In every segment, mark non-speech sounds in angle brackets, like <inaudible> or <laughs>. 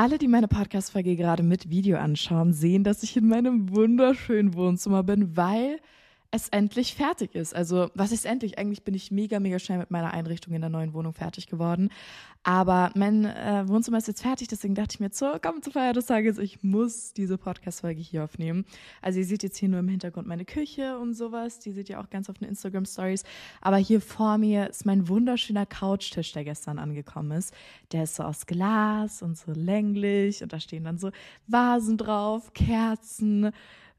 Alle, die meine Podcast-Folge gerade mit Video anschauen, sehen, dass ich in meinem wunderschönen Wohnzimmer bin, weil es endlich fertig ist. Also, was ist endlich? Eigentlich bin ich mega, mega schnell mit meiner Einrichtung in der neuen Wohnung fertig geworden. Aber mein äh, Wohnzimmer ist jetzt fertig, deswegen dachte ich mir, so, komm zur Feier des Tages, ich muss diese Podcast-Folge hier aufnehmen. Also, ihr seht jetzt hier nur im Hintergrund meine Küche und sowas. Die seht ihr auch ganz auf den Instagram-Stories. Aber hier vor mir ist mein wunderschöner Couchtisch, der gestern angekommen ist. Der ist so aus Glas und so länglich und da stehen dann so Vasen drauf, Kerzen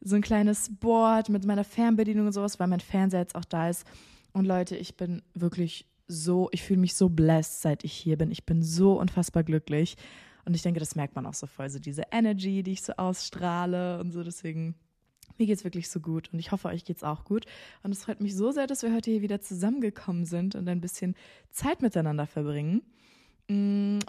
so ein kleines Board mit meiner Fernbedienung und sowas, weil mein Fernseher jetzt auch da ist. Und Leute, ich bin wirklich so, ich fühle mich so blessed, seit ich hier bin. Ich bin so unfassbar glücklich. Und ich denke, das merkt man auch so voll, so diese Energy, die ich so ausstrahle und so. Deswegen, mir geht es wirklich so gut und ich hoffe, euch geht es auch gut. Und es freut mich so sehr, dass wir heute hier wieder zusammengekommen sind und ein bisschen Zeit miteinander verbringen.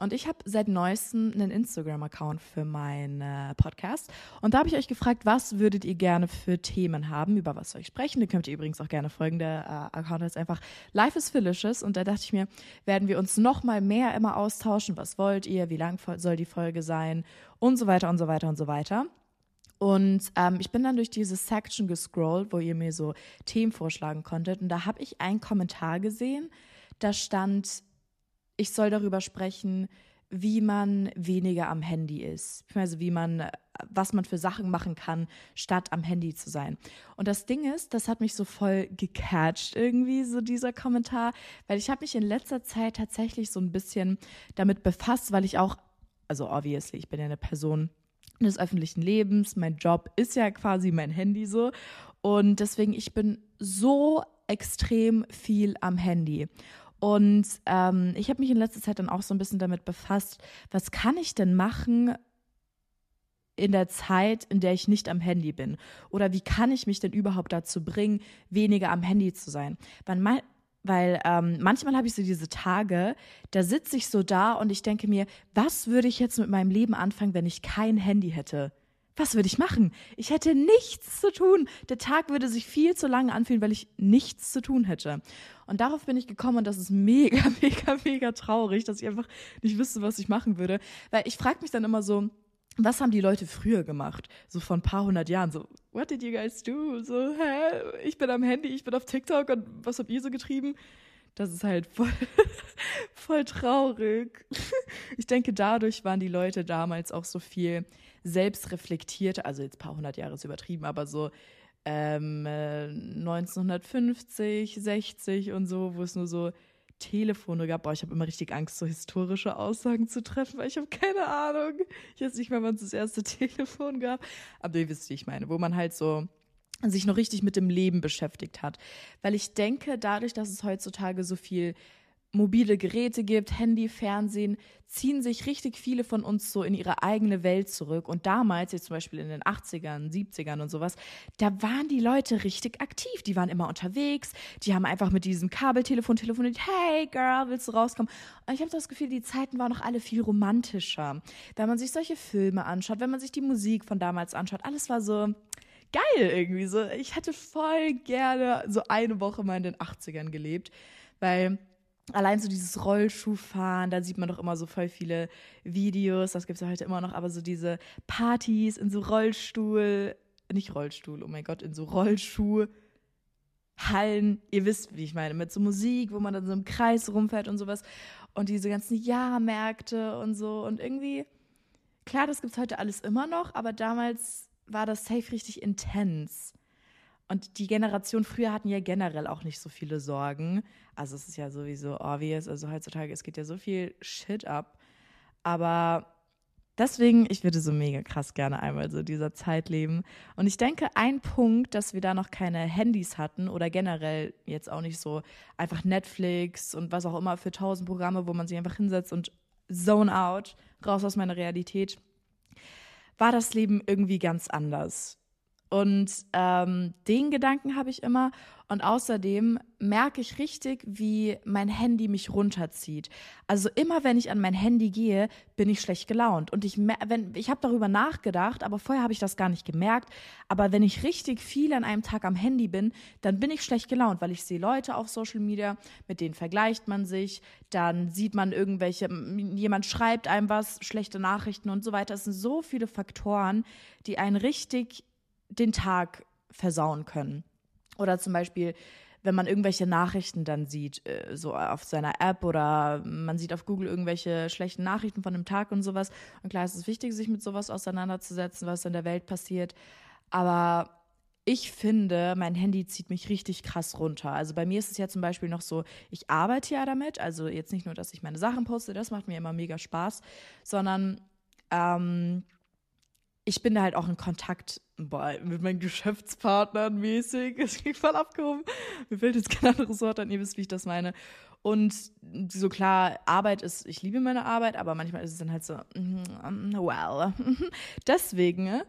Und ich habe seit neuestem einen Instagram-Account für meinen äh, Podcast. Und da habe ich euch gefragt, was würdet ihr gerne für Themen haben, über was soll ich sprechen? Da könnt ihr übrigens auch gerne folgen. Der äh, Account heißt einfach Life is Felicious. Und da dachte ich mir, werden wir uns noch mal mehr immer austauschen. Was wollt ihr? Wie lang soll die Folge sein? Und so weiter und so weiter und so weiter. Und ähm, ich bin dann durch diese Section gescrollt, wo ihr mir so Themen vorschlagen konntet. Und da habe ich einen Kommentar gesehen. Da stand, ich soll darüber sprechen, wie man weniger am Handy ist. Also wie man, was man für Sachen machen kann, statt am Handy zu sein. Und das Ding ist, das hat mich so voll gecatcht irgendwie, so dieser Kommentar, weil ich habe mich in letzter Zeit tatsächlich so ein bisschen damit befasst, weil ich auch, also obviously, ich bin ja eine Person des öffentlichen Lebens, mein Job ist ja quasi mein Handy so. Und deswegen, ich bin so extrem viel am Handy. Und ähm, ich habe mich in letzter Zeit dann auch so ein bisschen damit befasst, was kann ich denn machen in der Zeit, in der ich nicht am Handy bin? Oder wie kann ich mich denn überhaupt dazu bringen, weniger am Handy zu sein? Weil, weil ähm, manchmal habe ich so diese Tage, da sitze ich so da und ich denke mir, was würde ich jetzt mit meinem Leben anfangen, wenn ich kein Handy hätte? Was würde ich machen? Ich hätte nichts zu tun. Der Tag würde sich viel zu lange anfühlen, weil ich nichts zu tun hätte. Und darauf bin ich gekommen und das ist mega, <laughs> mega, mega traurig, dass ich einfach nicht wüsste, was ich machen würde. Weil ich frage mich dann immer so, was haben die Leute früher gemacht? So vor ein paar hundert Jahren. So, what did you guys do? So, hä? Ich bin am Handy, ich bin auf TikTok und was habt ihr so getrieben? Das ist halt voll, <laughs> voll traurig. Ich denke, dadurch waren die Leute damals auch so viel selbstreflektierter, also jetzt ein paar hundert Jahre ist übertrieben, aber so ähm, 1950, äh, 60 und so, wo es nur so Telefone gab. Boah, ich habe immer richtig Angst, so historische Aussagen zu treffen, weil ich habe keine Ahnung. Ich weiß nicht mehr, wann es das erste <laughs> Telefon gab. Aber ihr wisst, wie ich meine, wo man halt so sich noch richtig mit dem Leben beschäftigt hat. Weil ich denke, dadurch, dass es heutzutage so viel mobile Geräte gibt, Handy, Fernsehen, ziehen sich richtig viele von uns so in ihre eigene Welt zurück. Und damals, jetzt zum Beispiel in den 80ern, 70ern und sowas, da waren die Leute richtig aktiv. Die waren immer unterwegs, die haben einfach mit diesem Kabeltelefon telefoniert, hey Girl, willst du rauskommen? Und ich habe das Gefühl, die Zeiten waren noch alle viel romantischer. Wenn man sich solche Filme anschaut, wenn man sich die Musik von damals anschaut, alles war so geil irgendwie. So, ich hätte voll gerne so eine Woche mal in den 80ern gelebt, weil allein so dieses Rollschuhfahren, da sieht man doch immer so voll viele Videos, das gibt es ja heute immer noch, aber so diese Partys in so Rollstuhl, nicht Rollstuhl, oh mein Gott, in so Rollschuhhallen, ihr wisst, wie ich meine, mit so Musik, wo man dann so im Kreis rumfährt und sowas und diese ganzen Jahrmärkte und so und irgendwie, klar, das gibt es heute alles immer noch, aber damals war das safe richtig intens. Und die Generation früher hatten ja generell auch nicht so viele Sorgen. Also es ist ja sowieso obvious. Also heutzutage, es geht ja so viel Shit ab. Aber deswegen, ich würde so mega krass gerne einmal so dieser Zeit leben. Und ich denke, ein Punkt, dass wir da noch keine Handys hatten oder generell jetzt auch nicht so einfach Netflix und was auch immer für tausend Programme, wo man sich einfach hinsetzt und zone out, raus aus meiner Realität, war das Leben irgendwie ganz anders Und ähm, den Gedanken habe ich immer. Und außerdem merke ich richtig, wie mein Handy mich runterzieht. Also immer, wenn ich an mein Handy gehe, bin ich schlecht gelaunt. Und ich, wenn, ich habe darüber nachgedacht, aber vorher habe ich das gar nicht gemerkt. Aber wenn ich richtig viel an einem Tag am Handy bin, dann bin ich schlecht gelaunt, weil ich sehe Leute auf Social Media, mit denen vergleicht man sich. Dann sieht man irgendwelche, jemand schreibt einem was, schlechte Nachrichten und so weiter. Es sind so viele Faktoren, die einen richtig den Tag versauen können. Oder zum Beispiel, wenn man irgendwelche Nachrichten dann sieht, äh, so auf seiner App oder man sieht auf Google irgendwelche schlechten Nachrichten von dem Tag und sowas. Und klar, es ist wichtig, sich mit sowas auseinanderzusetzen, was in der Welt passiert. Aber ich finde, mein Handy zieht mich richtig krass runter. Also bei mir ist es ja zum Beispiel noch so, ich arbeite ja damit. Also jetzt nicht nur, dass ich meine Sachen poste, das macht mir immer mega Spaß, sondern ähm, ich bin da halt auch in Kontakt boah, mit meinen Geschäftspartnern mäßig. <laughs> Es ging voll abgehoben. Mir fällt jetzt kein anderes Wort an, ihr wisst, wie ich das meine. Und so klar, Arbeit ist, ich liebe meine Arbeit, aber manchmal ist es dann halt so, mm, well. <laughs> Deswegen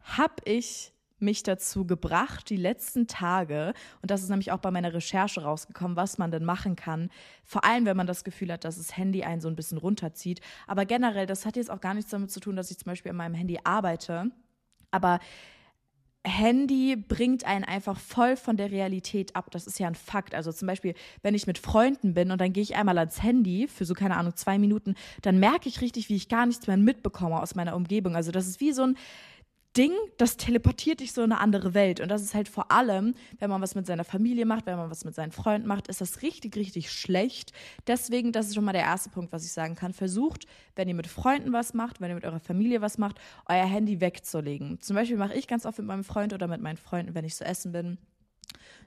habe ich mich dazu gebracht, die letzten Tage, und das ist nämlich auch bei meiner Recherche rausgekommen, was man denn machen kann, vor allem wenn man das Gefühl hat, dass das Handy einen so ein bisschen runterzieht. Aber generell, das hat jetzt auch gar nichts damit zu tun, dass ich zum Beispiel an meinem Handy arbeite, aber Handy bringt einen einfach voll von der Realität ab. Das ist ja ein Fakt. Also zum Beispiel, wenn ich mit Freunden bin und dann gehe ich einmal ans Handy für so, keine Ahnung, zwei Minuten, dann merke ich richtig, wie ich gar nichts mehr mitbekomme aus meiner Umgebung. Also das ist wie so ein, Ding, das teleportiert dich so in eine andere Welt. Und das ist halt vor allem, wenn man was mit seiner Familie macht, wenn man was mit seinen Freunden macht, ist das richtig, richtig schlecht. Deswegen, das ist schon mal der erste Punkt, was ich sagen kann. Versucht, wenn ihr mit Freunden was macht, wenn ihr mit eurer Familie was macht, euer Handy wegzulegen. Zum Beispiel mache ich ganz oft mit meinem Freund oder mit meinen Freunden, wenn ich so essen bin,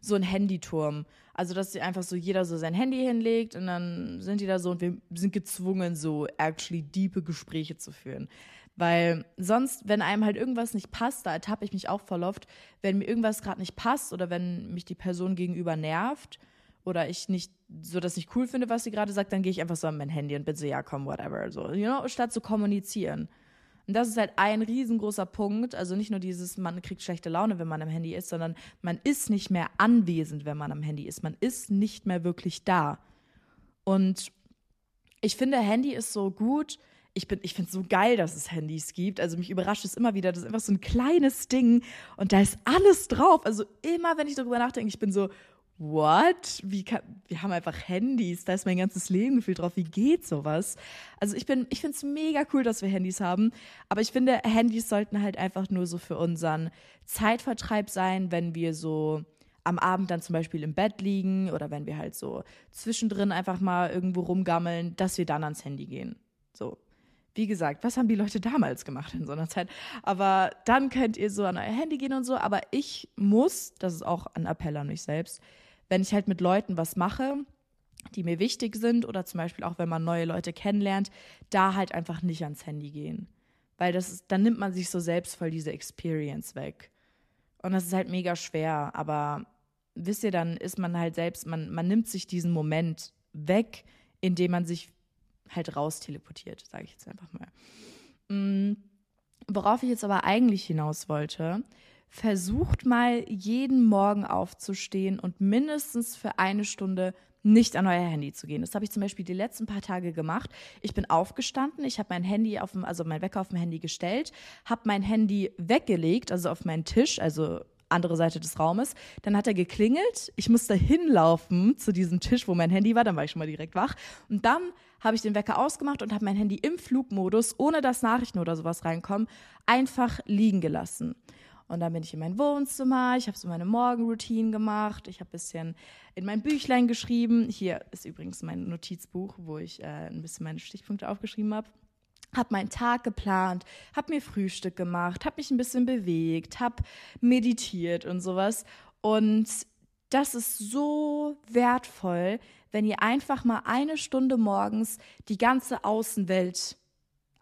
so ein Handyturm. Also, dass sie einfach so jeder so sein Handy hinlegt und dann sind die da so und wir sind gezwungen, so actually diepe Gespräche zu führen. Weil sonst, wenn einem halt irgendwas nicht passt, da ertappe ich mich auch voll oft, wenn mir irgendwas gerade nicht passt oder wenn mich die Person gegenüber nervt oder ich nicht so das nicht cool finde, was sie gerade sagt, dann gehe ich einfach so an mein Handy und bin so, ja, komm, whatever. So, you know, statt zu kommunizieren. Und das ist halt ein riesengroßer Punkt. Also nicht nur dieses, man kriegt schlechte Laune, wenn man am Handy ist, sondern man ist nicht mehr anwesend, wenn man am Handy ist. Man ist nicht mehr wirklich da. Und ich finde, Handy ist so gut, ich, ich finde es so geil, dass es Handys gibt. Also mich überrascht es immer wieder. Das ist einfach so ein kleines Ding und da ist alles drauf. Also immer, wenn ich darüber nachdenke, ich bin so, what? Wie kann, wir haben einfach Handys, da ist mein ganzes Leben gefühlt drauf. Wie geht sowas? Also ich bin, ich finde es mega cool, dass wir Handys haben, aber ich finde, Handys sollten halt einfach nur so für unseren Zeitvertreib sein, wenn wir so am Abend dann zum Beispiel im Bett liegen oder wenn wir halt so zwischendrin einfach mal irgendwo rumgammeln, dass wir dann ans Handy gehen. So, wie gesagt, was haben die Leute damals gemacht in so einer Zeit? Aber dann könnt ihr so an euer Handy gehen und so. Aber ich muss, das ist auch ein Appell an mich selbst, wenn ich halt mit Leuten was mache, die mir wichtig sind oder zum Beispiel auch, wenn man neue Leute kennenlernt, da halt einfach nicht ans Handy gehen. Weil das ist, dann nimmt man sich so selbst voll diese Experience weg. Und das ist halt mega schwer. Aber wisst ihr, dann ist man halt selbst, man, man nimmt sich diesen Moment weg, indem man sich halt raus teleportiert, sage ich jetzt einfach mal. Mhm. Worauf ich jetzt aber eigentlich hinaus wollte, versucht mal jeden Morgen aufzustehen und mindestens für eine Stunde nicht an euer Handy zu gehen. Das habe ich zum Beispiel die letzten paar Tage gemacht. Ich bin aufgestanden, ich habe mein Handy auf dem, also mein Wecker auf dem Handy gestellt, habe mein Handy weggelegt, also auf meinen Tisch, also andere Seite des Raumes. Dann hat er geklingelt. Ich musste hinlaufen zu diesem Tisch, wo mein Handy war. Dann war ich schon mal direkt wach. Und dann habe ich den Wecker ausgemacht und habe mein Handy im Flugmodus, ohne dass Nachrichten oder sowas reinkommen, einfach liegen gelassen. Und dann bin ich in mein Wohnzimmer, ich habe so meine Morgenroutine gemacht, ich habe ein bisschen in mein Büchlein geschrieben. Hier ist übrigens mein Notizbuch, wo ich äh, ein bisschen meine Stichpunkte aufgeschrieben habe habe meinen Tag geplant, habe mir Frühstück gemacht, habe mich ein bisschen bewegt, habe meditiert und sowas. Und das ist so wertvoll, wenn ihr einfach mal eine Stunde morgens die ganze Außenwelt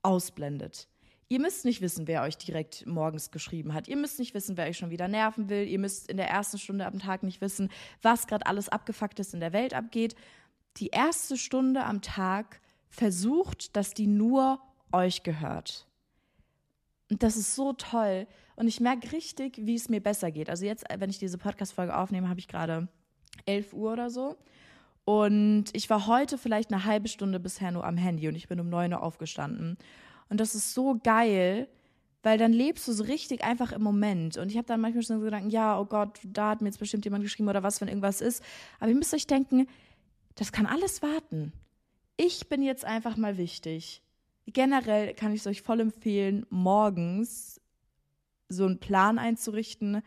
ausblendet. Ihr müsst nicht wissen, wer euch direkt morgens geschrieben hat. Ihr müsst nicht wissen, wer euch schon wieder nerven will. Ihr müsst in der ersten Stunde am Tag nicht wissen, was gerade alles abgefuckt in der Welt abgeht. Die erste Stunde am Tag versucht, dass die nur euch gehört. Und das ist so toll. Und ich merke richtig, wie es mir besser geht. Also jetzt, wenn ich diese Podcast-Folge aufnehme, habe ich gerade 11 Uhr oder so. Und ich war heute vielleicht eine halbe Stunde bisher nur am Handy und ich bin um 9 Uhr aufgestanden. Und das ist so geil, weil dann lebst du so richtig einfach im Moment. Und ich habe dann manchmal schon so gedacht, ja, oh Gott, da hat mir jetzt bestimmt jemand geschrieben oder was, wenn irgendwas ist. Aber ihr müsst euch denken, das kann alles warten. Ich bin jetzt einfach mal wichtig. Generell kann ich es euch voll empfehlen, morgens so einen Plan einzurichten,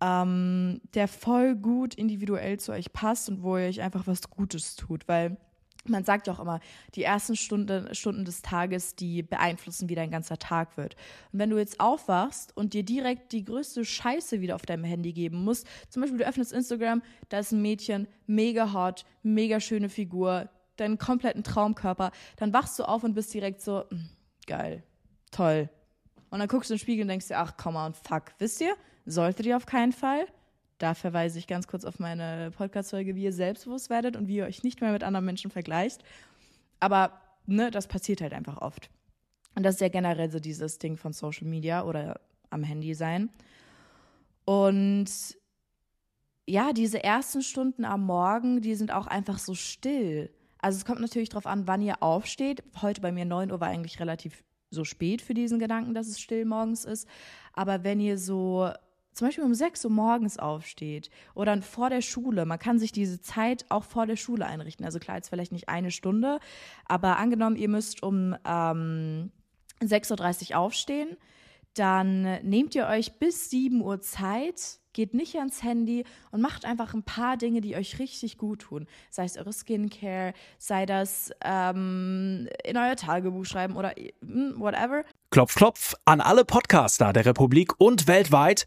ähm, der voll gut individuell zu euch passt und wo ihr euch einfach was Gutes tut, weil man sagt ja auch immer, die ersten Stunde, Stunden des Tages, die beeinflussen, wie dein ganzer Tag wird. Und wenn du jetzt aufwachst und dir direkt die größte Scheiße wieder auf deinem Handy geben musst, zum Beispiel du öffnest Instagram, da ist ein Mädchen, mega hot, mega schöne Figur, deinen kompletten Traumkörper, dann wachst du auf und bist direkt so, hm, geil, toll. Und dann guckst du in den Spiegel und denkst dir, ach, komm mal und fuck, wisst ihr, solltet ihr auf keinen Fall. Da verweise ich ganz kurz auf meine Podcast-Folge, wie ihr selbstbewusst werdet und wie ihr euch nicht mehr mit anderen Menschen vergleicht. Aber ne, das passiert halt einfach oft. Und das ist ja generell so dieses Ding von Social Media oder am Handy sein. Und ja, diese ersten Stunden am Morgen, die sind auch einfach so still. Also es kommt natürlich darauf an, wann ihr aufsteht. Heute bei mir 9 Uhr war eigentlich relativ so spät für diesen Gedanken, dass es still morgens ist. Aber wenn ihr so zum Beispiel um 6 Uhr morgens aufsteht oder vor der Schule, man kann sich diese Zeit auch vor der Schule einrichten. Also klar, jetzt vielleicht nicht eine Stunde, aber angenommen, ihr müsst um ähm, 6.30 Uhr aufstehen, dann nehmt ihr euch bis 7 Uhr Zeit, geht nicht ans Handy und macht einfach ein paar Dinge, die euch richtig gut tun. Sei es eure Skincare, sei das ähm, in euer Tagebuch schreiben oder hm, whatever. Klopf, klopf an alle Podcaster der Republik und weltweit.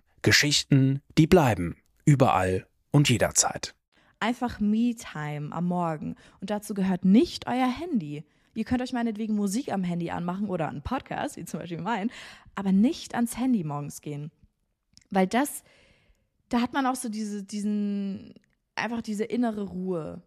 Geschichten, die bleiben. Überall und jederzeit. Einfach Me-Time am Morgen. Und dazu gehört nicht euer Handy. Ihr könnt euch meinetwegen Musik am Handy anmachen oder einen Podcast, wie zum Beispiel mein, aber nicht ans Handy morgens gehen. Weil das, da hat man auch so diese, diesen, einfach diese innere Ruhe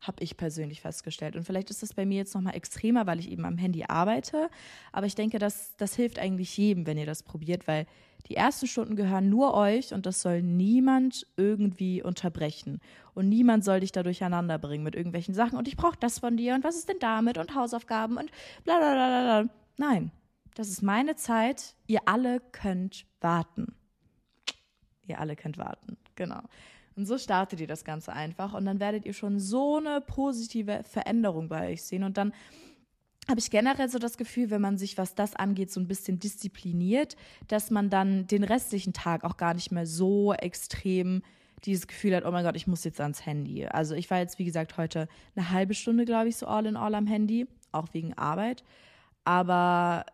habe ich persönlich festgestellt. Und vielleicht ist das bei mir jetzt nochmal extremer, weil ich eben am Handy arbeite. Aber ich denke, das, das hilft eigentlich jedem, wenn ihr das probiert, weil die ersten Stunden gehören nur euch und das soll niemand irgendwie unterbrechen. Und niemand soll dich da durcheinander bringen mit irgendwelchen Sachen. Und ich brauche das von dir und was ist denn damit und Hausaufgaben und bla bla bla bla. Nein, das ist meine Zeit. Ihr alle könnt warten. Ihr alle könnt warten, genau. Und so startet ihr das Ganze einfach und dann werdet ihr schon so eine positive Veränderung bei euch sehen. Und dann habe ich generell so das Gefühl, wenn man sich, was das angeht, so ein bisschen diszipliniert, dass man dann den restlichen Tag auch gar nicht mehr so extrem dieses Gefühl hat, oh mein Gott, ich muss jetzt ans Handy. Also ich war jetzt, wie gesagt, heute eine halbe Stunde, glaube ich, so all in all am Handy, auch wegen Arbeit. Aber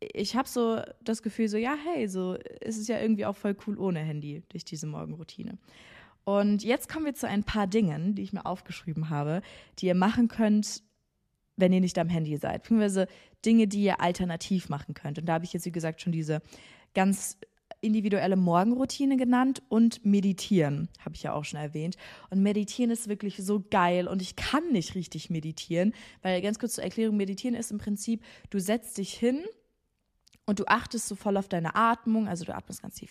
ich habe so das Gefühl, so, ja, hey, so ist es ja irgendwie auch voll cool ohne Handy durch diese Morgenroutine. Und jetzt kommen wir zu ein paar Dingen, die ich mir aufgeschrieben habe, die ihr machen könnt, wenn ihr nicht am Handy seid. Beziehungsweise Dinge, die ihr alternativ machen könnt. Und da habe ich jetzt, wie gesagt, schon diese ganz individuelle Morgenroutine genannt und meditieren, habe ich ja auch schon erwähnt. Und meditieren ist wirklich so geil und ich kann nicht richtig meditieren, weil ganz kurz zur Erklärung, meditieren ist im Prinzip, du setzt dich hin und du achtest so voll auf deine Atmung, also du atmest ganz tief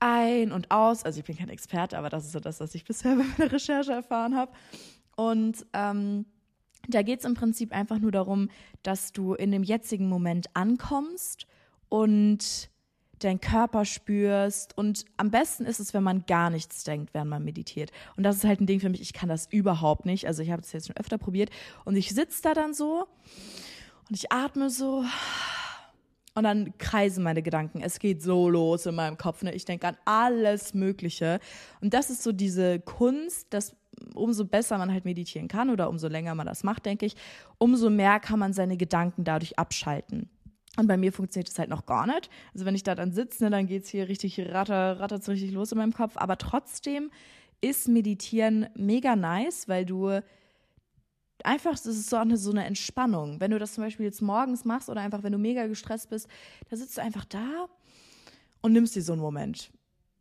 ein und aus. Also ich bin kein Experte, aber das ist so das, was ich bisher <laughs> bei meiner Recherche erfahren habe. Und ähm, da geht es im Prinzip einfach nur darum, dass du in dem jetzigen Moment ankommst und deinen Körper spürst. Und am besten ist es, wenn man gar nichts denkt, während man meditiert. Und das ist halt ein Ding für mich, ich kann das überhaupt nicht. Also ich habe es jetzt schon öfter probiert. Und ich sitze da dann so und ich atme so und dann kreisen meine Gedanken. Es geht so los in meinem Kopf. Ne? Ich denke an alles Mögliche. Und das ist so diese Kunst, dass umso besser man halt meditieren kann oder umso länger man das macht, denke ich, umso mehr kann man seine Gedanken dadurch abschalten. Und bei mir funktioniert das halt noch gar nicht. Also wenn ich da dann sitze, ne, dann geht es hier richtig ratter, rattert richtig los in meinem Kopf. Aber trotzdem ist Meditieren mega nice, weil du einfach, das ist so eine, so eine Entspannung. Wenn du das zum Beispiel jetzt morgens machst oder einfach, wenn du mega gestresst bist, da sitzt du einfach da und nimmst dir so einen Moment.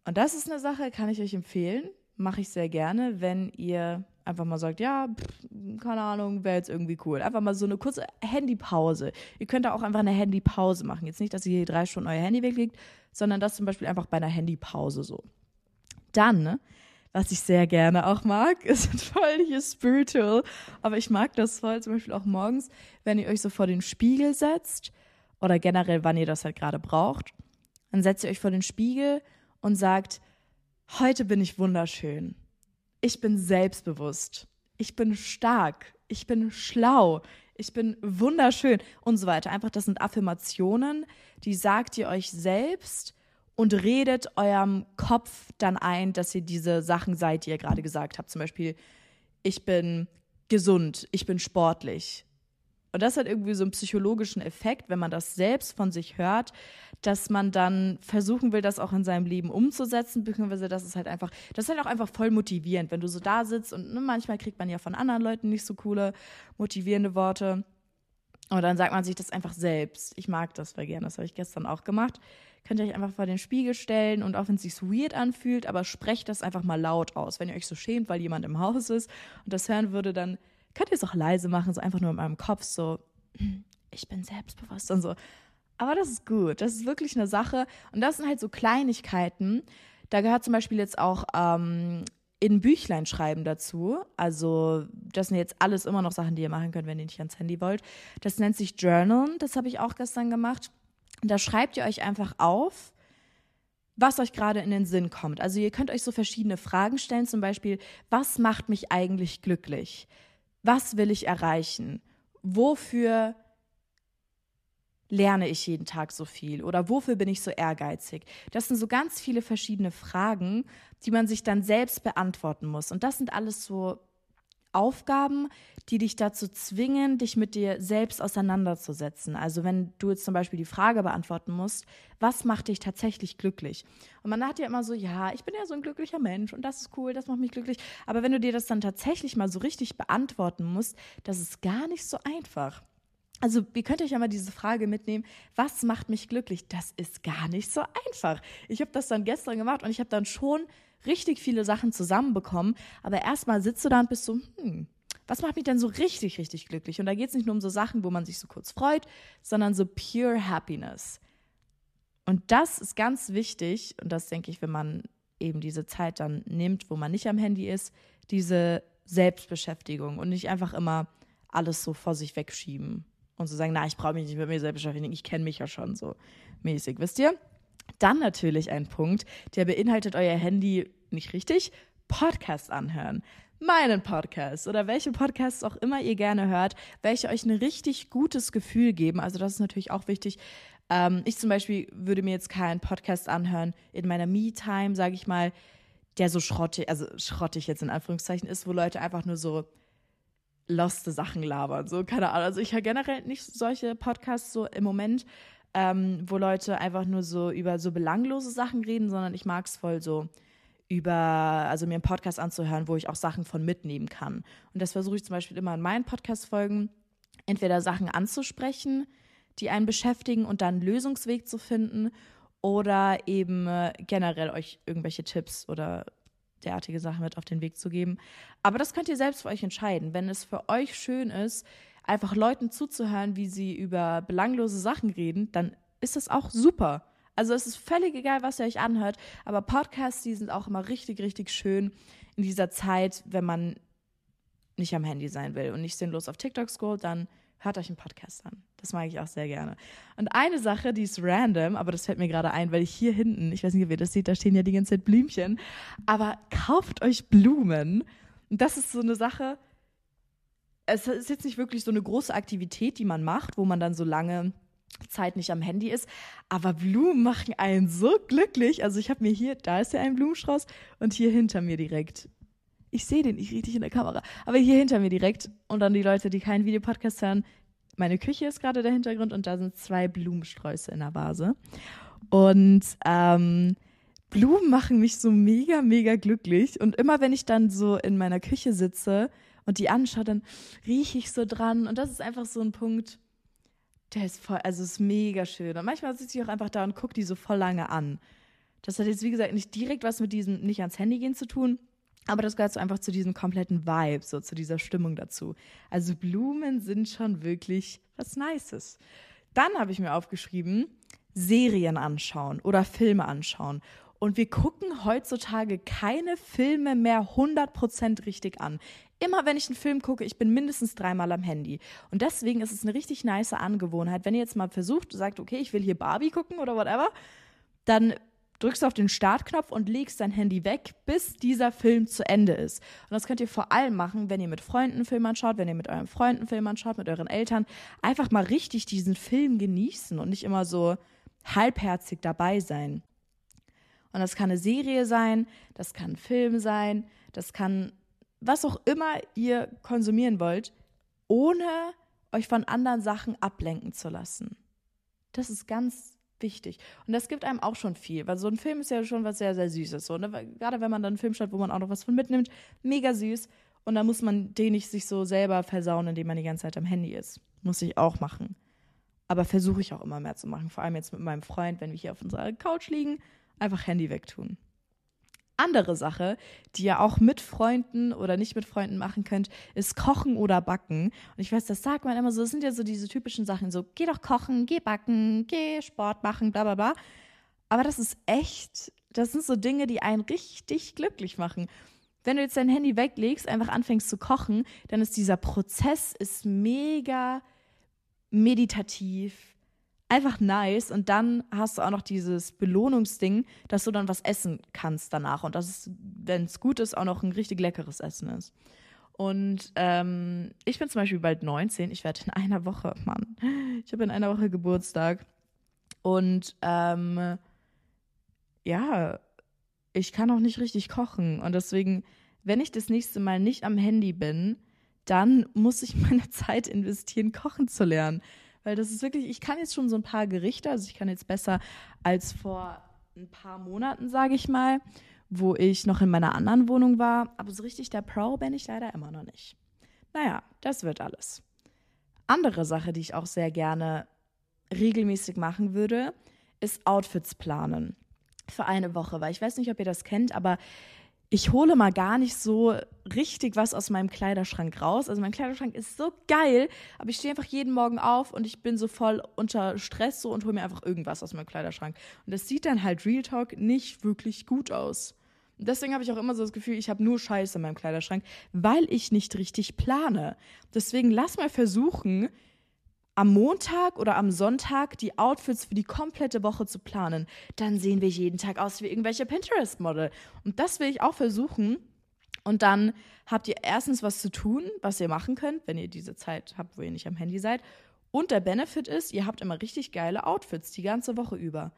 Und das ist eine Sache, kann ich euch empfehlen. Mache ich sehr gerne, wenn ihr einfach mal sagt, ja, pff, keine Ahnung, wäre jetzt irgendwie cool. Einfach mal so eine kurze Handypause. Ihr könnt da auch einfach eine Handypause machen. Jetzt nicht, dass ihr hier drei Stunden euer Handy weglegt, sondern das zum Beispiel einfach bei einer Handypause so. Dann, ne, was ich sehr gerne auch mag, <laughs> ist voll hier spiritual, aber ich mag das voll zum Beispiel auch morgens, wenn ihr euch so vor den Spiegel setzt oder generell, wann ihr das halt gerade braucht. Dann setzt ihr euch vor den Spiegel und sagt, heute bin ich wunderschön. Ich bin selbstbewusst, ich bin stark, ich bin schlau, ich bin wunderschön. Und so weiter. Einfach, das sind Affirmationen, die sagt ihr euch selbst und redet eurem Kopf dann ein, dass ihr diese Sachen seid, die ihr gerade gesagt habt. Zum Beispiel, ich bin gesund, ich bin sportlich, und das hat irgendwie so einen psychologischen Effekt, wenn man das selbst von sich hört, dass man dann versuchen will, das auch in seinem Leben umzusetzen, beziehungsweise das ist halt einfach, das ist halt auch einfach voll motivierend, wenn du so da sitzt und ne, manchmal kriegt man ja von anderen Leuten nicht so coole, motivierende Worte. Und dann sagt man sich das einfach selbst. Ich mag das voll gerne, das habe ich gestern auch gemacht. Könnt ihr euch einfach vor den Spiegel stellen und auch wenn es sich weird anfühlt, aber sprecht das einfach mal laut aus. Wenn ihr euch so schämt, weil jemand im Haus ist und das hören würde, dann könnt ihr es auch leise machen, so einfach nur in meinem Kopf, so, <clears throat> ich bin selbstbewusst und so. Aber das ist gut. Das ist wirklich eine Sache. Und das sind halt so Kleinigkeiten. Da gehört zum Beispiel jetzt auch ähm, in Büchlein schreiben dazu. Also, das sind jetzt alles immer noch Sachen, die ihr machen könnt, wenn ihr nicht ans Handy wollt. Das nennt sich Journalen. Das habe ich auch gestern gemacht. Da schreibt ihr euch einfach auf, was euch gerade in den Sinn kommt. Also, ihr könnt euch so verschiedene Fragen stellen. Zum Beispiel, was macht mich eigentlich glücklich? was will ich erreichen? Wofür lerne ich jeden Tag so viel oder wofür bin ich so ehrgeizig? Das sind so ganz viele verschiedene Fragen, die man sich dann selbst beantworten muss. Und das sind alles so Aufgaben, die dich dazu zwingen, dich mit dir selbst auseinanderzusetzen. Also wenn du jetzt zum Beispiel die Frage beantworten musst, was macht dich tatsächlich glücklich? Und man hat ja immer so, ja, ich bin ja so ein glücklicher Mensch und das ist cool, das macht mich glücklich. Aber wenn du dir das dann tatsächlich mal so richtig beantworten musst, das ist gar nicht so einfach. Also, ihr könnt euch ja mal diese Frage mitnehmen, was macht mich glücklich? Das ist gar nicht so einfach. Ich habe das dann gestern gemacht und ich habe dann schon richtig viele Sachen zusammenbekommen. Aber erstmal sitzt du da und bist so, hm, was macht mich denn so richtig, richtig glücklich? Und da geht es nicht nur um so Sachen, wo man sich so kurz freut, sondern so pure Happiness. Und das ist ganz wichtig, und das denke ich, wenn man eben diese Zeit dann nimmt, wo man nicht am Handy ist, diese Selbstbeschäftigung und nicht einfach immer alles so vor sich wegschieben und zu sagen, na, ich brauche mich nicht mit mir selbst beschäftigen, ich kenne mich ja schon so mäßig, wisst ihr? Dann natürlich ein Punkt, der beinhaltet euer Handy nicht richtig, Podcast anhören. Meinen Podcast oder welche Podcasts auch immer ihr gerne hört, welche euch ein richtig gutes Gefühl geben. Also das ist natürlich auch wichtig. Ähm, ich zum Beispiel würde mir jetzt keinen Podcast anhören in meiner Me-Time, sage ich mal, der so schrottig, also schrottig jetzt in Anführungszeichen ist, wo Leute einfach nur so loste Sachen labern. So, keine Ahnung. Also ich höre generell nicht solche Podcasts so im Moment ähm, wo Leute einfach nur so über so belanglose Sachen reden, sondern ich mag es voll so über, also mir einen Podcast anzuhören, wo ich auch Sachen von mitnehmen kann. Und das versuche ich zum Beispiel immer in meinen Podcast-Folgen, entweder Sachen anzusprechen, die einen beschäftigen und dann einen Lösungsweg zu finden oder eben äh, generell euch irgendwelche Tipps oder derartige Sachen mit auf den Weg zu geben. Aber das könnt ihr selbst für euch entscheiden. Wenn es für euch schön ist, einfach Leuten zuzuhören, wie sie über belanglose Sachen reden, dann ist das auch super. Also es ist völlig egal, was ihr euch anhört, aber Podcasts, die sind auch immer richtig, richtig schön in dieser Zeit, wenn man nicht am Handy sein will und nicht sinnlos auf TikTok scrollt, dann hört euch einen Podcast an. Das mag ich auch sehr gerne. Und eine Sache, die ist random, aber das fällt mir gerade ein, weil ich hier hinten, ich weiß nicht, ob ihr das seht, da stehen ja die ganze Zeit Blümchen, aber kauft euch Blumen. Und das ist so eine Sache, es ist jetzt nicht wirklich so eine große Aktivität, die man macht, wo man dann so lange Zeit nicht am Handy ist. Aber Blumen machen einen so glücklich. Also ich habe mir hier, da ist ja ein Blumenstrauß und hier hinter mir direkt Ich sehe den nicht richtig in der Kamera. Aber hier hinter mir direkt und dann die Leute, die keinen Videopodcast hören, meine Küche ist gerade der Hintergrund und da sind zwei Blumensträuße in der Vase. Und ähm, Blumen machen mich so mega, mega glücklich. Und immer wenn ich dann so in meiner Küche sitze und die anschaue, dann rieche ich so dran. Und das ist einfach so ein Punkt, der ist voll, also ist mega schön. Und manchmal sitze ich auch einfach da und gucke die so voll lange an. Das hat jetzt, wie gesagt, nicht direkt was mit diesem nicht ans Handy gehen zu tun, aber das gehört so einfach zu diesem kompletten Vibe, so zu dieser Stimmung dazu. Also Blumen sind schon wirklich was Nices. Dann habe ich mir aufgeschrieben, Serien anschauen oder Filme anschauen. Und wir gucken heutzutage keine Filme mehr 100% richtig an. Immer wenn ich einen Film gucke, ich bin mindestens dreimal am Handy. Und deswegen ist es eine richtig nice Angewohnheit. Wenn ihr jetzt mal versucht, sagt, okay, ich will hier Barbie gucken oder whatever, dann drückst auf den Startknopf und legst dein Handy weg, bis dieser Film zu Ende ist. Und das könnt ihr vor allem machen, wenn ihr mit Freunden Film anschaut, wenn ihr mit euren Freunden Film anschaut, mit euren Eltern. Einfach mal richtig diesen Film genießen und nicht immer so halbherzig dabei sein. Und das kann eine Serie sein, das kann ein Film sein, das kann was auch immer ihr konsumieren wollt, ohne euch von anderen Sachen ablenken zu lassen. Das ist ganz wichtig. Und das gibt einem auch schon viel, weil so ein Film ist ja schon was sehr, sehr Süßes. So, ne? Gerade wenn man dann einen Film schaut, wo man auch noch was von mitnimmt, mega süß. Und da muss man den nicht sich so selber versauen, indem man die ganze Zeit am Handy ist. Muss ich auch machen. Aber versuche ich auch immer mehr zu machen. Vor allem jetzt mit meinem Freund, wenn wir hier auf unserer Couch liegen einfach Handy wegtun. Andere Sache, die ihr auch mit Freunden oder nicht mit Freunden machen könnt, ist Kochen oder Backen. Und ich weiß, das sagt man immer so, das sind ja so diese typischen Sachen, so geh doch kochen, geh backen, geh Sport machen, bla bla bla. Aber das ist echt, das sind so Dinge, die einen richtig glücklich machen. Wenn du jetzt dein Handy weglegst, einfach anfängst zu kochen, dann ist dieser Prozess ist mega meditativ, einfach nice. Und dann hast du auch noch dieses Belohnungsding, dass du dann was essen kannst danach. Und das ist, wenn es gut ist, auch noch ein richtig leckeres Essen ist. Und ähm, ich bin zum Beispiel bald 19. Ich werde in einer Woche, Mann, ich habe in einer Woche Geburtstag. Und ähm, ja, ich kann auch nicht richtig kochen. Und deswegen, wenn ich das nächste Mal nicht am Handy bin, dann muss ich meine <laughs> Zeit investieren, kochen zu lernen. Weil das ist wirklich, ich kann jetzt schon so ein paar Gerichte, also ich kann jetzt besser als vor ein paar Monaten, sage ich mal, wo ich noch in meiner anderen Wohnung war. Aber so richtig der Pro bin ich leider immer noch nicht. Naja, das wird alles. Andere Sache, die ich auch sehr gerne regelmäßig machen würde, ist Outfits planen. Für eine Woche, weil ich weiß nicht, ob ihr das kennt, aber ich hole mal gar nicht so richtig was aus meinem Kleiderschrank raus. Also mein Kleiderschrank ist so geil, aber ich stehe einfach jeden Morgen auf und ich bin so voll unter Stress so und hole mir einfach irgendwas aus meinem Kleiderschrank. Und das sieht dann halt Real Talk nicht wirklich gut aus. Und deswegen habe ich auch immer so das Gefühl, ich habe nur Scheiße in meinem Kleiderschrank, weil ich nicht richtig plane. Deswegen lass mal versuchen, am Montag oder am Sonntag die Outfits für die komplette Woche zu planen. Dann sehen wir jeden Tag aus wie irgendwelche Pinterest-Model. Und das will ich auch versuchen. Und dann habt ihr erstens was zu tun, was ihr machen könnt, wenn ihr diese Zeit habt, wo ihr nicht am Handy seid. Und der Benefit ist, ihr habt immer richtig geile Outfits die ganze Woche über.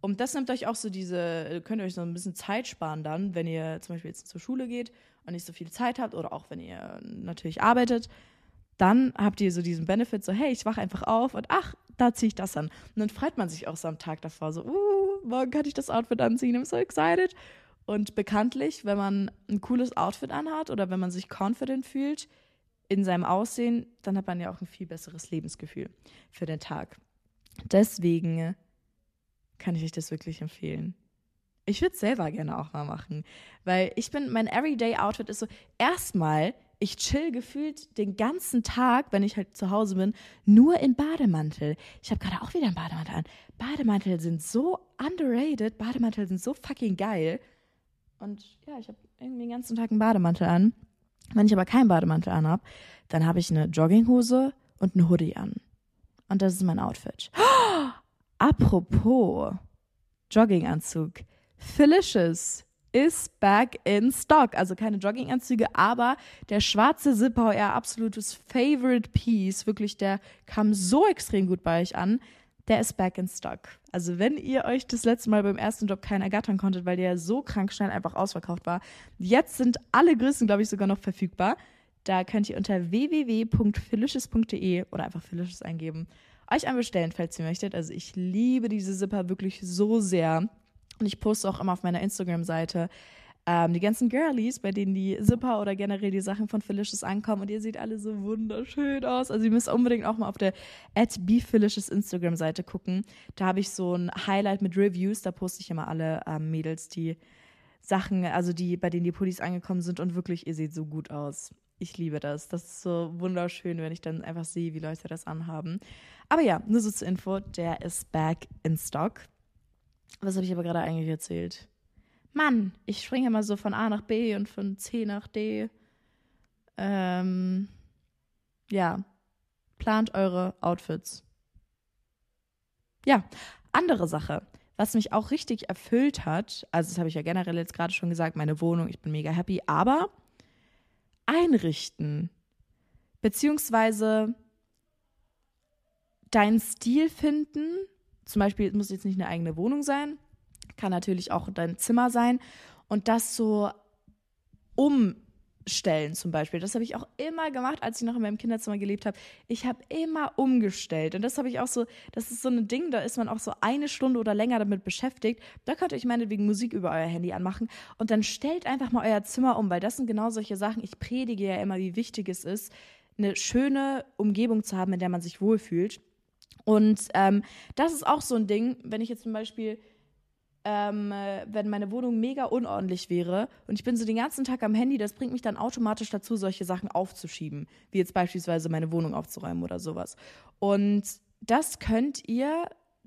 Und das nimmt euch auch so diese, könnt ihr euch so ein bisschen Zeit sparen dann, wenn ihr zum Beispiel jetzt zur Schule geht und nicht so viel Zeit habt oder auch wenn ihr natürlich arbeitet dann habt ihr so diesen Benefit, so, hey, ich wache einfach auf und ach, da ziehe ich das an. Und dann freut man sich auch so am Tag davor, so, uh, morgen kann ich das Outfit anziehen, I'm so excited. Und bekanntlich, wenn man ein cooles Outfit anhat oder wenn man sich confident fühlt in seinem Aussehen, dann hat man ja auch ein viel besseres Lebensgefühl für den Tag. Deswegen kann ich euch das wirklich empfehlen. Ich würde es selber gerne auch mal machen, weil ich bin, mein Everyday Outfit ist so, erstmal ich chill gefühlt den ganzen Tag, wenn ich halt zu Hause bin, nur in Bademantel. Ich habe gerade auch wieder einen Bademantel an. Bademantel sind so underrated, Bademantel sind so fucking geil. Und ja, ich habe irgendwie den ganzen Tag einen Bademantel an. Wenn ich aber keinen Bademantel anhab, dann habe ich eine Jogginghose und einen Hoodie an. Und das ist mein Outfit. Oh, <gasps> apropos Jogginganzug. Felicious ist back in stock. Also keine Jogginganzüge, aber der schwarze Zipper, euer absolutes Favorite Piece, wirklich, der kam so extrem gut bei euch an. der ist back in stock. Also wenn ihr euch das letzte Mal beim ersten Job keinen ergattern konntet, weil der so krank schnell einfach ausverkauft war, jetzt sind alle Größen, glaube ich, sogar noch verfügbar. Da könnt ihr unter www.felicious.de oder einfach Felicious eingeben, euch anbestellen, falls ihr möchtet. Also ich liebe diese Zipper wirklich so sehr. Und ich poste auch immer auf meiner Instagram-Seite ähm, die ganzen Girlies, bei denen die Zipper oder generell die Sachen von Felicious ankommen. Und ihr seht alle so wunderschön aus. Also ihr müsst unbedingt auch mal auf der at Instagram-Seite gucken. Da habe ich so ein Highlight mit Reviews. Da poste ich immer alle ähm, Mädels, die Sachen, also die, bei denen die Pullis angekommen sind. Und wirklich, ihr seht so gut aus. Ich liebe das. Das ist so wunderschön, wenn ich dann einfach sehe, wie Leute das anhaben. Aber ja, nur so zur Info, der ist back in stock. Was habe ich aber gerade eigentlich erzählt? Mann, ich springe immer so von A nach B und von C nach D. Ähm, ja, plant eure Outfits. Ja, andere Sache, was mich auch richtig erfüllt hat, also das habe ich ja generell jetzt gerade schon gesagt, meine Wohnung, ich bin mega happy, aber einrichten, beziehungsweise deinen Stil finden, zum Beispiel, es muss jetzt nicht eine eigene Wohnung sein, kann natürlich auch dein Zimmer sein und das so umstellen zum Beispiel. Das habe ich auch immer gemacht, als ich noch in meinem Kinderzimmer gelebt habe. Ich habe immer umgestellt und das habe ich auch so, das ist so ein Ding, da ist man auch so eine Stunde oder länger damit beschäftigt. Da könnt ihr euch meinetwegen Musik über euer Handy anmachen und dann stellt einfach mal euer Zimmer um, weil das sind genau solche Sachen. Ich predige ja immer, wie wichtig es ist, eine schöne Umgebung zu haben, in der man sich wohlfühlt. Und ähm, das ist auch so ein Ding, wenn ich jetzt zum Beispiel ähm, wenn meine Wohnung mega unordentlich wäre und ich bin so den ganzen Tag am Handy, das bringt mich dann automatisch dazu, solche Sachen aufzuschieben, wie jetzt beispielsweise meine Wohnung aufzuräumen oder sowas. Und das könnt ihr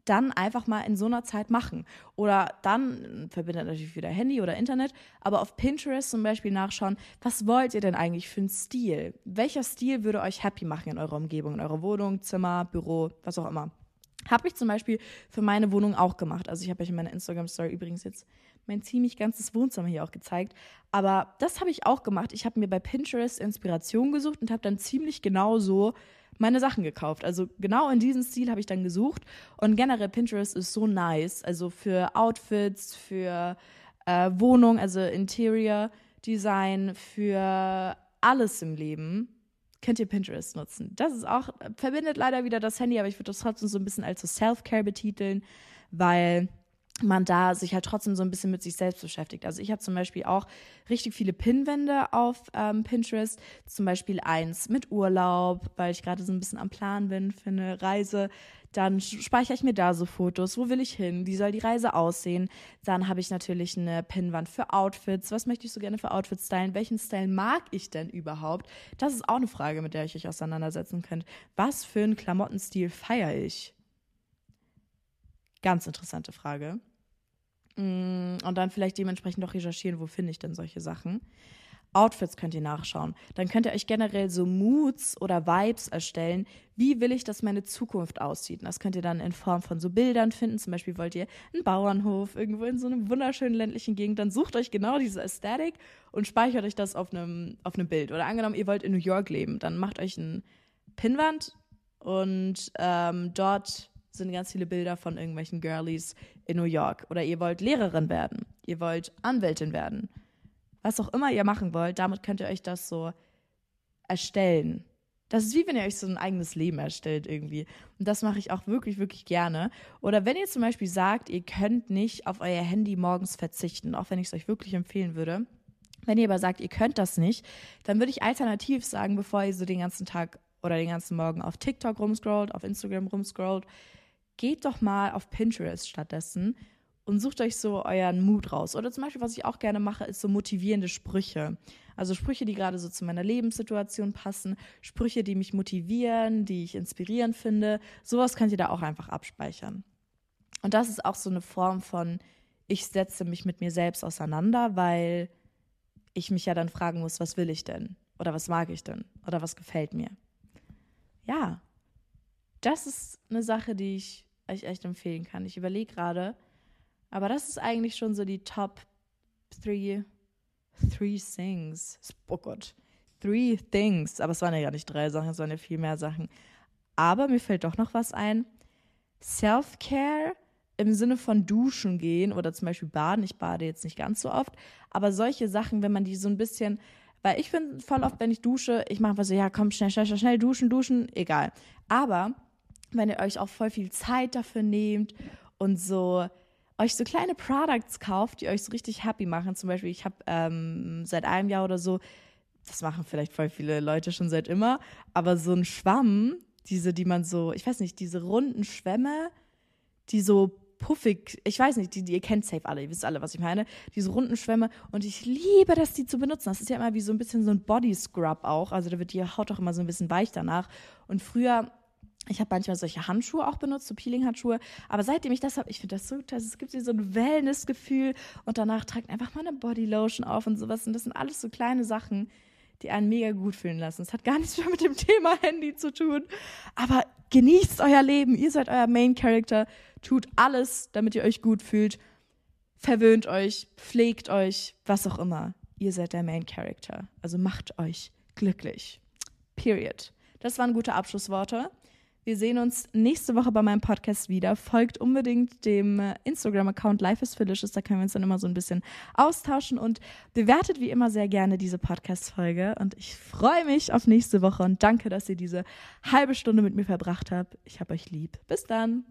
dann einfach mal in so einer Zeit machen. Oder dann verbindet natürlich wieder Handy oder Internet, aber auf Pinterest zum Beispiel nachschauen, was wollt ihr denn eigentlich für einen Stil? Welcher Stil würde euch happy machen in eurer Umgebung, in eurer Wohnung, Zimmer, Büro, was auch immer? Habe ich zum Beispiel für meine Wohnung auch gemacht. Also ich habe euch in meiner Instagram-Story übrigens jetzt mein ziemlich ganzes Wohnzimmer hier auch gezeigt. Aber das habe ich auch gemacht. Ich habe mir bei Pinterest Inspiration gesucht und habe dann ziemlich genau so meine Sachen gekauft. Also genau in diesem Stil habe ich dann gesucht. Und generell Pinterest ist so nice. Also für Outfits, für äh, Wohnung, also Interior Design, für alles im Leben könnt ihr Pinterest nutzen. Das ist auch, verbindet leider wieder das Handy, aber ich würde das trotzdem so ein bisschen als so Self-Care betiteln, weil man da sich halt trotzdem so ein bisschen mit sich selbst beschäftigt. Also ich habe zum Beispiel auch richtig viele Pinwände auf ähm, Pinterest, zum Beispiel eins mit Urlaub, weil ich gerade so ein bisschen am Plan bin für eine Reise. Dann speichere ich mir da so Fotos. Wo will ich hin? Wie soll die Reise aussehen? Dann habe ich natürlich eine Pinnwand für Outfits. Was möchte ich so gerne für Outfits stylen? Welchen Style mag ich denn überhaupt? Das ist auch eine Frage, mit der ich euch auseinandersetzen könnt. Was für einen Klamottenstil feiere ich? Ganz interessante Frage. Mm, und dann vielleicht dementsprechend auch recherchieren, wo finde ich denn solche Sachen. Outfits könnt ihr nachschauen. Dann könnt ihr euch generell so Moods oder Vibes erstellen. Wie will ich, dass meine Zukunft aussieht? Und das könnt ihr dann in Form von so Bildern finden. Zum Beispiel wollt ihr einen Bauernhof irgendwo in so einem wunderschönen ländlichen Gegend. Dann sucht euch genau diese Ästhetik und speichert euch das auf einem, auf einem Bild. Oder angenommen, ihr wollt in New York leben. Dann macht euch ein Pinnwand und ähm, dort sind ganz viele Bilder von irgendwelchen Girlies in New York. Oder ihr wollt Lehrerin werden. Ihr wollt Anwältin werden was auch immer ihr machen wollt, damit könnt ihr euch das so erstellen. Das ist wie wenn ihr euch so ein eigenes Leben erstellt irgendwie. Und das mache ich auch wirklich, wirklich gerne. Oder wenn ihr zum Beispiel sagt, ihr könnt nicht auf euer Handy morgens verzichten, auch wenn ich es euch wirklich empfehlen würde. Wenn ihr aber sagt, ihr könnt das nicht, dann würde ich alternativ sagen, bevor ihr so den ganzen Tag oder den ganzen Morgen auf TikTok rumscrollt, auf Instagram rumscrollt, geht doch mal auf Pinterest stattdessen und sucht euch so euren Mut raus. Oder zum Beispiel, was ich auch gerne mache, ist so motivierende Sprüche. Also Sprüche, die gerade so zu meiner Lebenssituation passen, Sprüche, die mich motivieren, die ich inspirierend finde. Sowas könnt ihr da auch einfach abspeichern. Und das ist auch so eine Form von, ich setze mich mit mir selbst auseinander, weil ich mich ja dann fragen muss, was will ich denn? Oder was mag ich denn? Oder was gefällt mir? Ja, das ist eine Sache, die ich euch echt empfehlen kann. Ich überlege gerade, aber das ist eigentlich schon so die Top three, three things. Oh Gott. Three things. Aber es waren ja gar nicht drei Sachen, es waren ja viel mehr Sachen. Aber mir fällt doch noch was ein. Self-Care im Sinne von Duschen gehen oder zum Beispiel baden. Ich bade jetzt nicht ganz so oft, aber solche Sachen, wenn man die so ein bisschen, weil ich finde voll oft, wenn ich dusche, ich mache was so, ja, komm, schnell, schnell, schnell, schnell, duschen, duschen, egal. Aber wenn ihr euch auch voll viel Zeit dafür nehmt und so euch so kleine Products kauft, die euch so richtig happy machen. Zum Beispiel, ich habe ähm, seit einem Jahr oder so, das machen vielleicht voll viele Leute schon seit immer, aber so ein Schwamm, diese, die man so, ich weiß nicht, diese runden Schwämme, die so puffig, ich weiß nicht, die, die ihr kennt safe alle, ihr wisst alle, was ich meine, diese runden Schwämme und ich liebe das, die zu benutzen. Das ist ja immer wie so ein bisschen so ein Body Scrub auch, also da wird die Haut auch immer so ein bisschen weich danach und früher ich habe manchmal solche Handschuhe auch benutzt, so Peeling-Handschuhe. Aber seitdem ich das habe, ich finde das so, das, es gibt so ein Wellness-Gefühl und danach tragt einfach mal eine Bodylotion auf und sowas. Und das sind alles so kleine Sachen, die einen mega gut fühlen lassen. Es hat gar nichts mehr mit dem <laughs> Thema Handy zu tun. Aber genießt euer Leben. Ihr seid euer Main Character. Tut alles, damit ihr euch gut fühlt. Verwöhnt euch, pflegt euch, was auch immer. Ihr seid der Main Character. Also macht euch glücklich. Period. Das waren gute Abschlussworte. Wir sehen uns nächste Woche bei meinem Podcast wieder. Folgt unbedingt dem äh, Instagram-Account Life is Delicious. Da können wir uns dann immer so ein bisschen austauschen und bewertet wie immer sehr gerne diese Podcast-Folge. Und ich freue mich auf nächste Woche und danke, dass ihr diese halbe Stunde mit mir verbracht habt. Ich habe euch lieb. Bis dann.